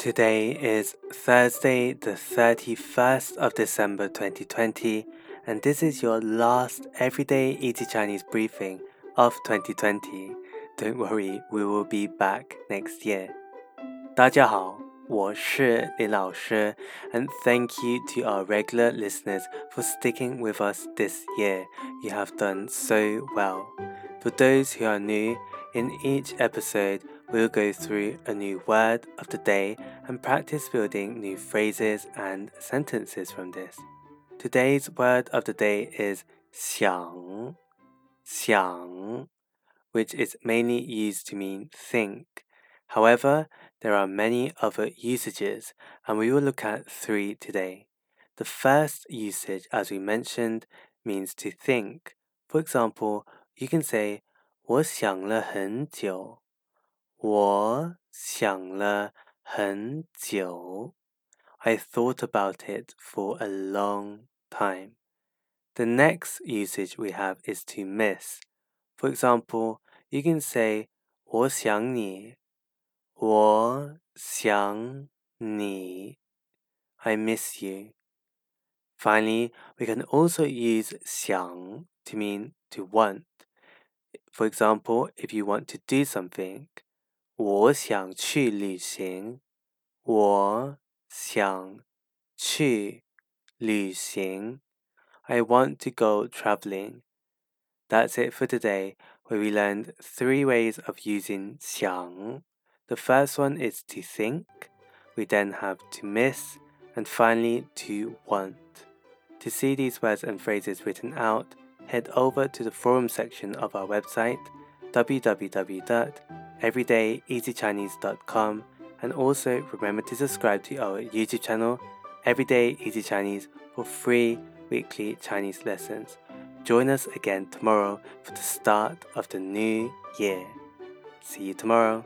Today is Thursday, the 31st of December 2020, and this is your last everyday Easy Chinese briefing of 2020. Don't worry, we will be back next year. 大家好，我是林老师, and thank you to our regular listeners for sticking with us this year. You have done so well. For those who are new, in each episode, we'll go through a new word of the day and practice building new phrases and sentences from this. Today's word of the day is 想,想, which is mainly used to mean think. However, there are many other usages, and we will look at three today. The first usage, as we mentioned, means to think. For example, you can say 我想了很久。我想了很久。I thought about it for a long time. The next usage we have is to miss. For example, you can say 我想你。我想你。I miss you. Finally, we can also use 想 to mean to want. For example, if you want to do something, 我想去旅行。我想去旅行。I want to go traveling. That's it for today, where we learned three ways of using 想. The first one is to think, we then have to miss, and finally to want. To see these words and phrases written out, head over to the forum section of our website www.everydayeasychinese.com and also remember to subscribe to our YouTube channel Everyday Easy Chinese for free weekly Chinese lessons. Join us again tomorrow for the start of the new year. See you tomorrow.